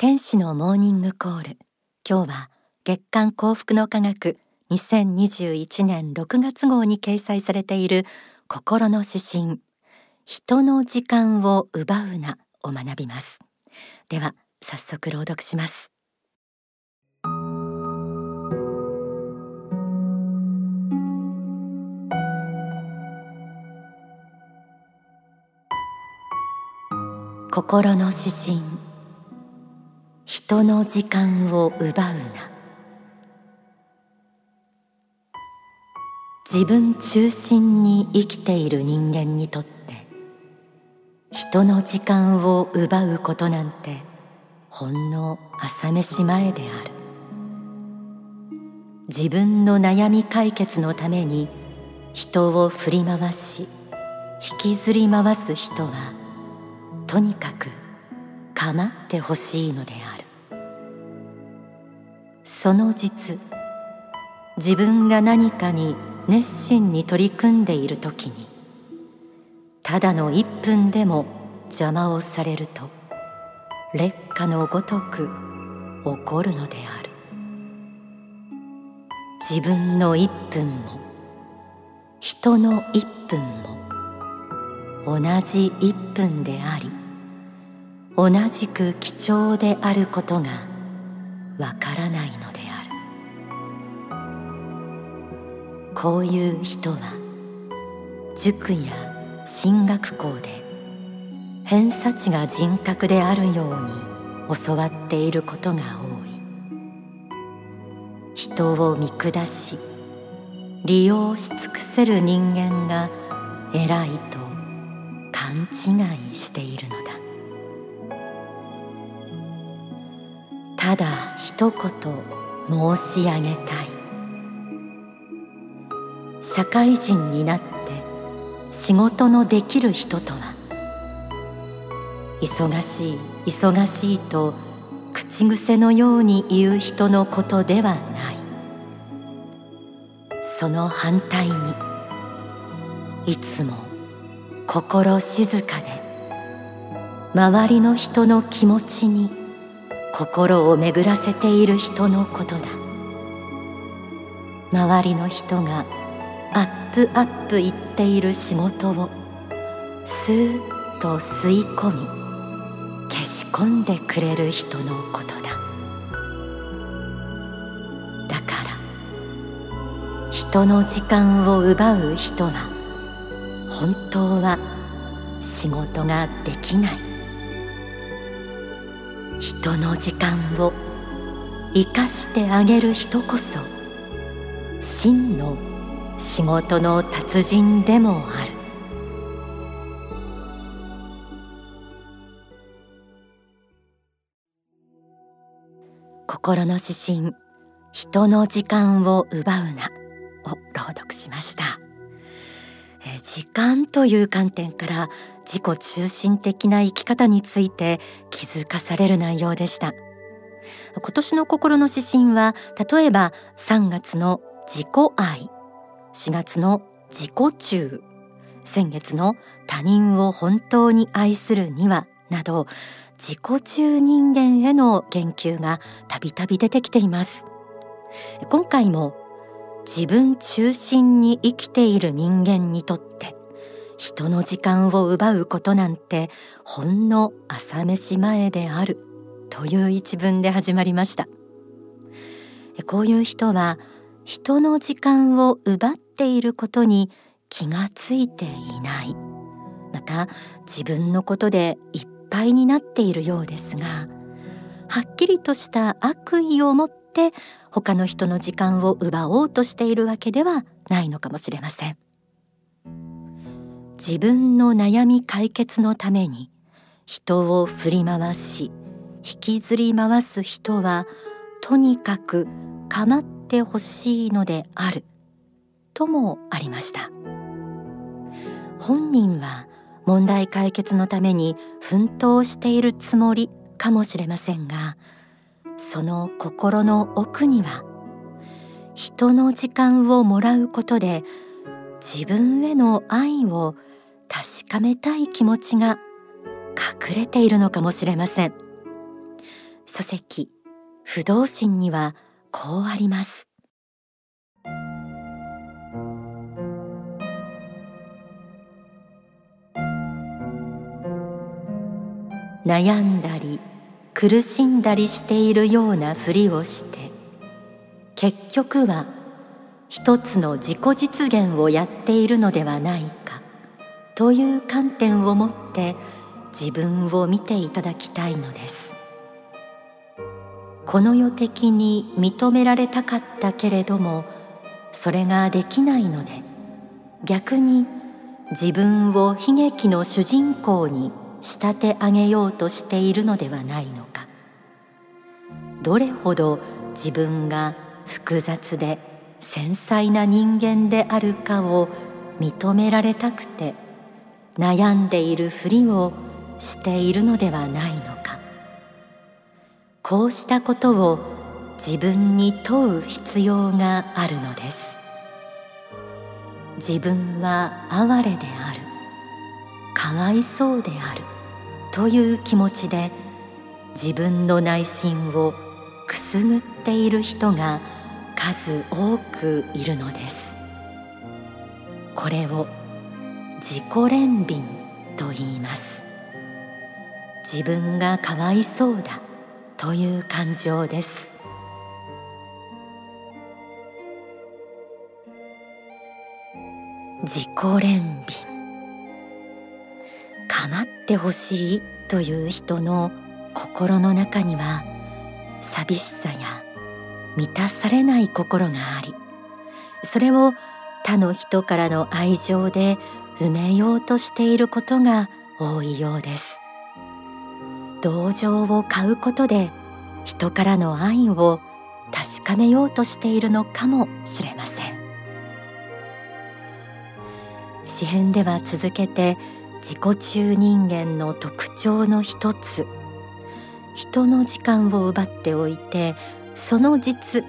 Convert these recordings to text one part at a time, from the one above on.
天使のモーニングコール。今日は月刊幸福の科学2021年6月号に掲載されている心の指針。人の時間を奪うなを学びます。では早速朗読します。心の指針。人の時間を奪うな。自分中心に生きている人間にとって人の時間を奪うことなんてほんの朝飯前である。自分の悩み解決のために人を振り回し引きずり回す人はとにかく構ってほしいのである。その実自分が何かに熱心に取り組んでいる時にただの一分でも邪魔をされると劣化のごとく起こるのである。自分の一分も人の一分も同じ一分であり同じく貴重であることがわからないのでこういう人は塾や進学校で偏差値が人格であるように教わっていることが多い。人を見下し利用し尽くせる人間が偉いと勘違いしているのだ。ただ一言申し上げたい。社会人になって仕事のできる人とは忙しい忙しいと口癖のように言う人のことではない。その反対にいつも心静かで周りの人の気持ちに心を巡らせている人のことだ。周りの人がアップアップ言っている仕事をスーッと吸い込み消し込んでくれる人のことだ。だから人の時間を奪う人は本当は仕事ができない。人の時間を生かしてあげる人こそ真の仕事の達人でもある。心の指針人の時間を奪うなを朗読しました。え時間という観点から自己中心的な生き方について気づかされる内容でした。今年の心の指針は例えば3月の自己愛。4月の自己中。先月の他人を本当に愛するにはなど自己中人間への言及がたびたび出てきています。今回も自分中心に生きている人間にとって人の時間を奪うことなんてほんの朝飯前であるという一文で始まりました。こういう人は人の時間を奪っていることに気がついていない。また自分のことでいっぱいになっているようですがはっきりとした悪意を持って他の人の時間を奪おうとしているわけではないのかもしれません。自分の悩み解決のために人を振り回し引きずり回す人はとにかく構ってほしいのである。ともありました。本人は問題解決のために奮闘しているつもりかもしれませんがその心の奥には人の時間をもらうことで自分への愛を確かめたい気持ちが隠れているのかもしれません。書籍不動心にはこうあります。悩んだり苦しんだりしているようなふりをして結局は一つの自己実現をやっているのではないかという観点を持って自分を見ていただきたいのです。この世的に認められたかったけれどもそれができないので逆に自分を悲劇の主人公に仕立て上げようとしているのではないのか。どれほど自分が複雑で繊細な人間であるかを認められたくて悩んでいるふりをしているのではないのか。こうしたことを自分に問う必要があるのです。自分は哀れである。かわいそうである。という気持ちで自分の内心をくすぐっている人が数多くいるのです。これを自己憐憫と言います。自分がかわいそうだという感情です。自己憐憫。構ってほしいという人の心の中には寂しさや満たされない心がありそれを他の人からの愛情で埋めようとしていることが多いようです。同情を買うことで人からの愛を確かめようとしているのかもしれません。詩編では続けて自己中人間の特徴の一つ。人の時間を奪っておいてその実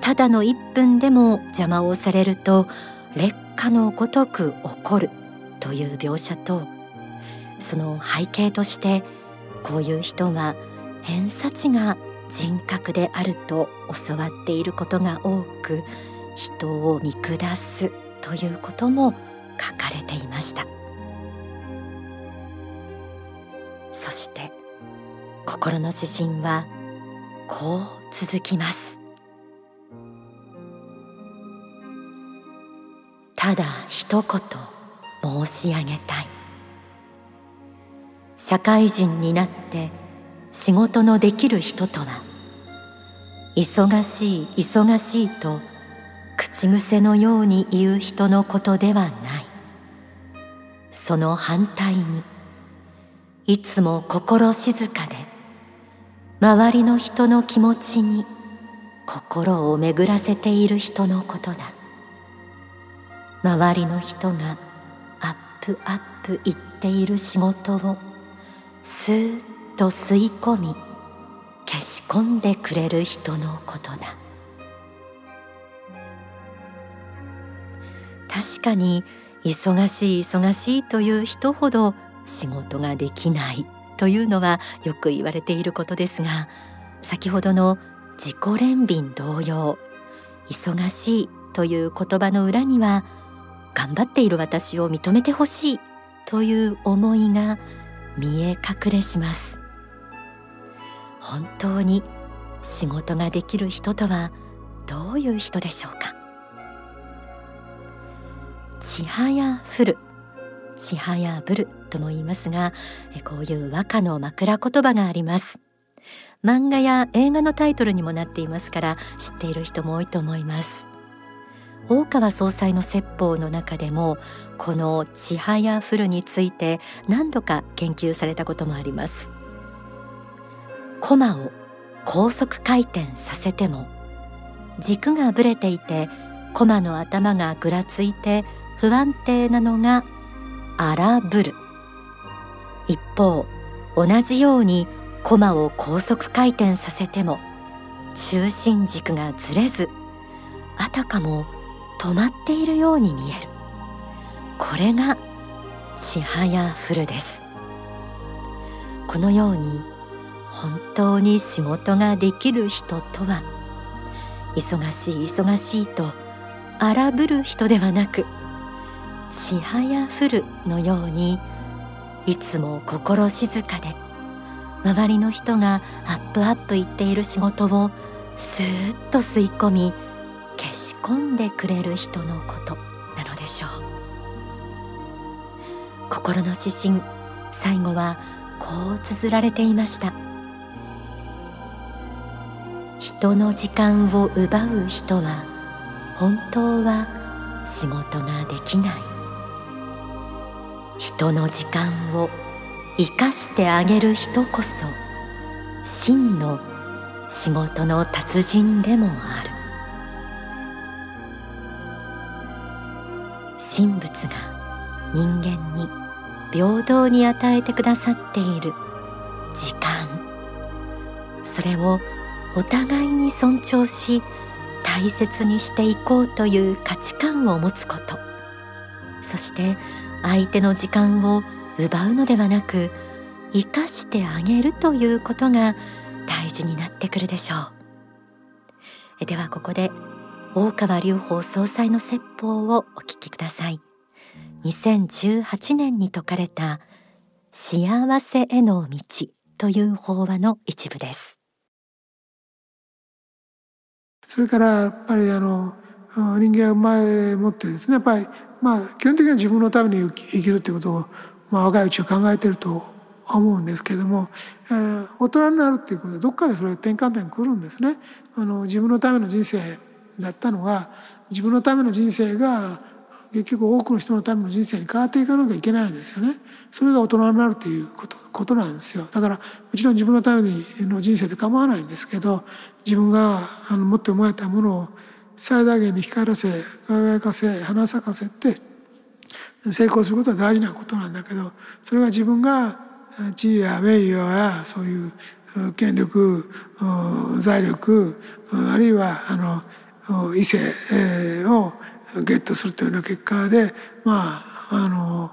ただの1分でも邪魔をされると劣化のごとく怒るという描写とその背景としてこういう人は偏差値が人格であると教わっていることが多く人を見下すということも書かれていました。して心の指針はこう続きます。ただ一言申し上げたい。社会人になって仕事のできる人とは忙しい忙しいと口癖のように言う人のことではない。その反対にいつも心静かで周りの人の気持ちに心を巡らせている人のことだ。周りの人がアップアップ言っている仕事をスーッと吸い込み消し込んでくれる人のことだ。確かに忙しい忙しいという人ほど仕事ができないというのはよく言われていることですが先ほどの自己憐憫同様忙しいという言葉の裏には頑張っている私を認めてほしいという思いが見え隠れします。本当に仕事ができる人とはどういう人でしょうか？ちはやふる。ちはやぶるとも言いますがこういう和歌の枕言葉があります。漫画や映画のタイトルにもなっていますから知っている人も多いと思います。大川総裁の説法の中でもこのちはやふるについて何度か研究されたこともあります。駒を高速回転させても軸がぶれていて駒の頭がぐらついて不安定なのが荒ぶる。一方同じように駒を高速回転させても中心軸がずれずあたかも止まっているように見える。これがちはやふるです。このように本当に仕事ができる人とは忙しい忙しいと荒ぶる人ではなくちはやふるのようにいつも心静かで周りの人がアップアップ言っている仕事をスーッと吸い込み消し込んでくれる人のことなのでしょう。心の指針最後はこう綴られていました。人の時間を奪う人は本当は仕事ができない。人の時間を生かしてあげる人こそ真の仕事の達人でもある。神仏が人間に平等に与えてくださっている時間。それをお互いに尊重し大切にしていこうという価値観を持つこと。そして相手の時間を奪うのではなく生かしてあげるということが大事になってくるでしょう。ではここで大川隆法総裁の説法をお聞きください。2018年に説かれた幸せへの道という法話の一部です。それからやっぱりあの人間は生まれ持ってですねやっぱりまあ基本的には自分のために生きるということを、まあ、若いうちは考えてると思うんですけれども、えー、大人になるっていうことでどっかでそれ転換点来るんですね。あの自分のための人生だったのが自分のための人生が結局多くの人のための人生に変わっていかなきゃいけないんですよね。それが大人になるということことなんですよ。だからもちろん自分のための人生で構わないんですけど自分があの持って思えたものを最大限に光らせ輝かせ花咲かせて成功することは大事なことなんだけどそれが自分が地位や名誉やそういう権力財力あるいはあの異性をゲットするというような結果でまああの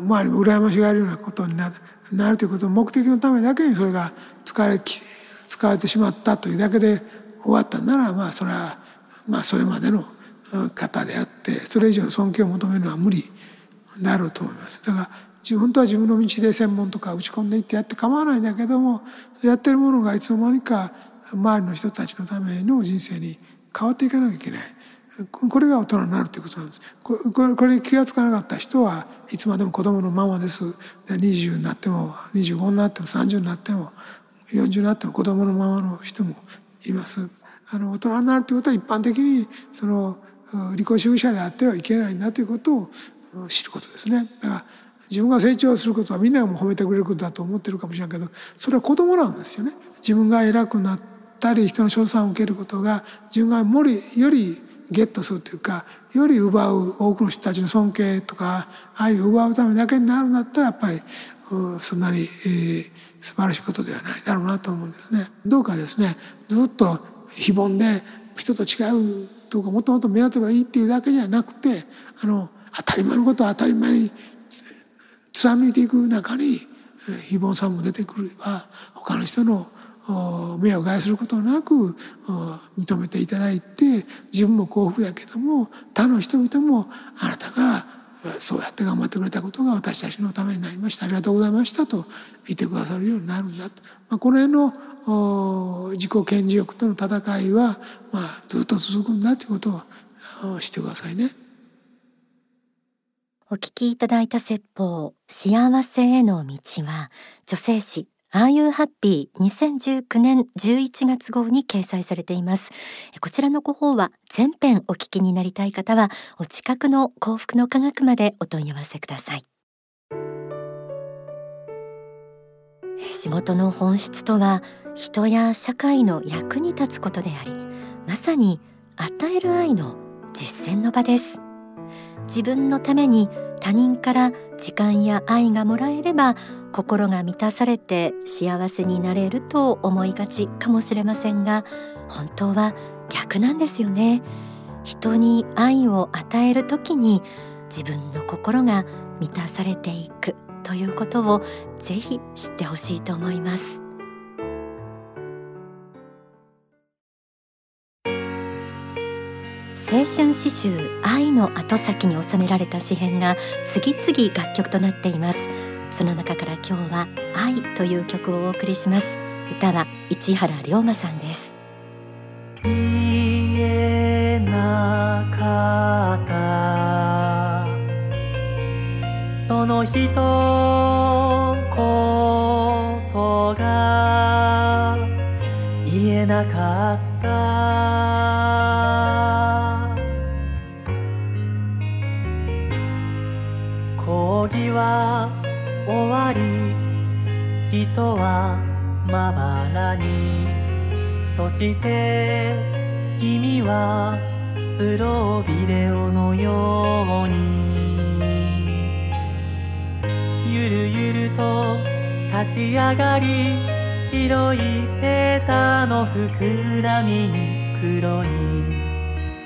周りも羨ましがるようなことになるということの目的のためだけにそれが使われ使われてしまったというだけで終わったならまあそれはまあそれまでの方であってそれ以上の尊敬を求めるのは無理だろうと思います。だから本当は自分の道で専門とか打ち込んでいってやって構わないんだけどもやってるものがいつの間にか周りの人たちのための人生に変わっていかなきゃいけない。これが大人になるということなんです。これこれに気が付かなかった人はいつまでも子供のままです。20になっても25になっても30になっても40になっても子供のままの人もいます。あの大人になるということは一般的にその利己主義者であってはいけないんだということを知ることですねだから自分が成長することはみんながも褒めてくれることだと思ってるかもしれないけどそれは子供なんですよね自分が偉くなったり人の称賛を受けることが自分がよりよりゲットするというかより奪う多くの人たちの尊敬とか愛を奪うためだけになるんだったらやっぱりそんなに、えー、素晴らしいことではないだろうなと思うんですね。どうかですねずっと非凡で人と違うとかもっともっと目立てばいいっていうだけじゃなくてあの当たり前のことを当たり前に貫いていく中に非凡さんも出てくれば他の人の目を害することなく認めていただいて自分も幸福だけども他の人々もあなたがそうやって頑張ってくれたことが私たちのためになりました。ありがとうございましたと言ってくださるようになるんだと、まあ、この辺の自己顕示欲との戦いは、まあ、ずっと続くんだということをしてくださいね。お聞きいただいた説法幸せへの道は女性誌 Are You Happy 2019年11月号に掲載されていますこちらのご報は全編お聞きになりたい方はお近くの幸福の科学までお問い合わせください仕事の本質とは人や社会の役に立つことでありまさに与える愛の実践の場です。自分のために他人から時間や愛がもらえれば心が満たされて幸せになれると思いがちかもしれませんが本当は逆なんですよね。人に愛を与える時に自分の心が満たされていくということをぜひ知ってほしいと思います。青春詩集愛の後先に収められた詩編が次々楽曲となっています。その中から今日は愛という曲をお送りします。歌は市原龍馬さんです。言えなかった。その人ことが言えなかった。人はまばらにそして君はスロービデオのようにゆるゆると立ち上がり白いセーターの膨らみに黒い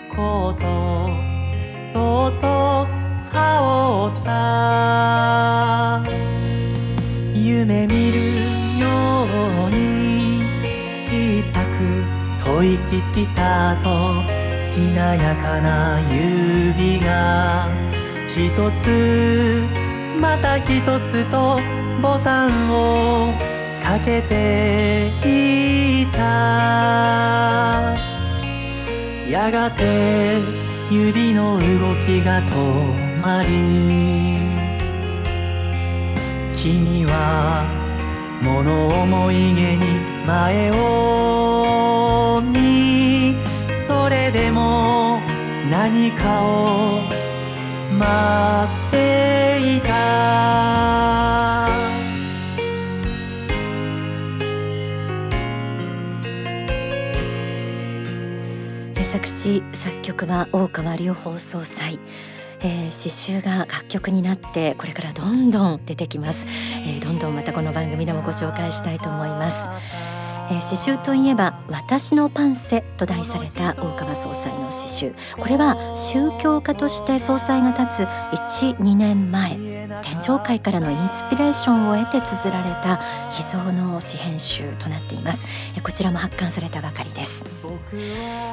コートそっと羽織った。夢見る息した後しなやかな指が一つまた一つとボタンをかけていた。やがて指の動きが止まり君は物思いげに前を見それでも何かを待っていた作詞作曲は大川隆法総裁。えー、詩集が楽曲になってこれからどんどん出てきます、えー、どんどんまたこの番組でもご紹介したいと思います、えー、詩集といえば私のパンセと題された大川総裁の詩集これは宗教家として総裁が立つ12年前。天上界からのインスピレーションを得て綴られた秘蔵の詩編集となっています。こちらも発刊されたばかりです。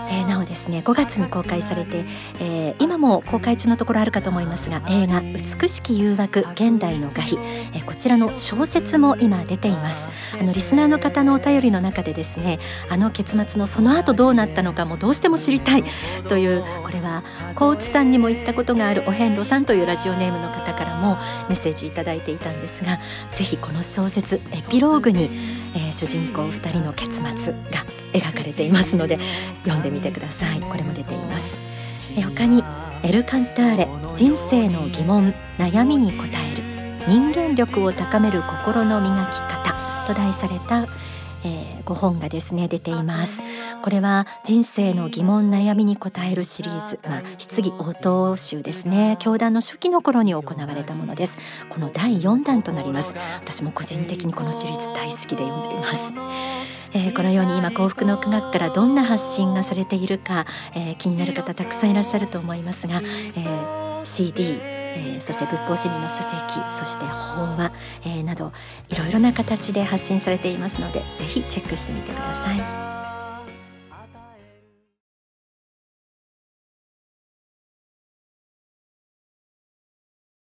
えー、なおですね5月に公開されて、えー、今も公開中のところあるかと思いますが映画美しき誘惑現代の画碑、えー、こちらの小説も今出ています。あのリスナーの方のお便りの中でですねあの結末のその後どうなったのかもどうしても知りたいというこれは高津さんにも言ったことがあるお遍路さんというラジオネームの方からもメッセージいただいていたんですがぜひこの小説エピローグに、えー、主人公2人の結末が描かれていますので読んでみてください。これも出ています。え他にエルカンターレ人生の疑問悩みに答える人間力を高める心の磨き方と題された、えー、5本がですね出ています。これは人生の疑問悩みに答えるシリーズ、まあ、質疑応答集ですね。教団の初期の頃に行われたものです。この第4弾となります。私も個人的にこのシリーズ大好きで読んでいます。えー、このように今幸福の科学からどんな発信がされているか、えー、気になる方たくさんいらっしゃると思いますが、えー、CD えー、そして仏法真理の書籍そして法話、えー、などいろいろな形で発信されていますのでぜひチェックしてみてください。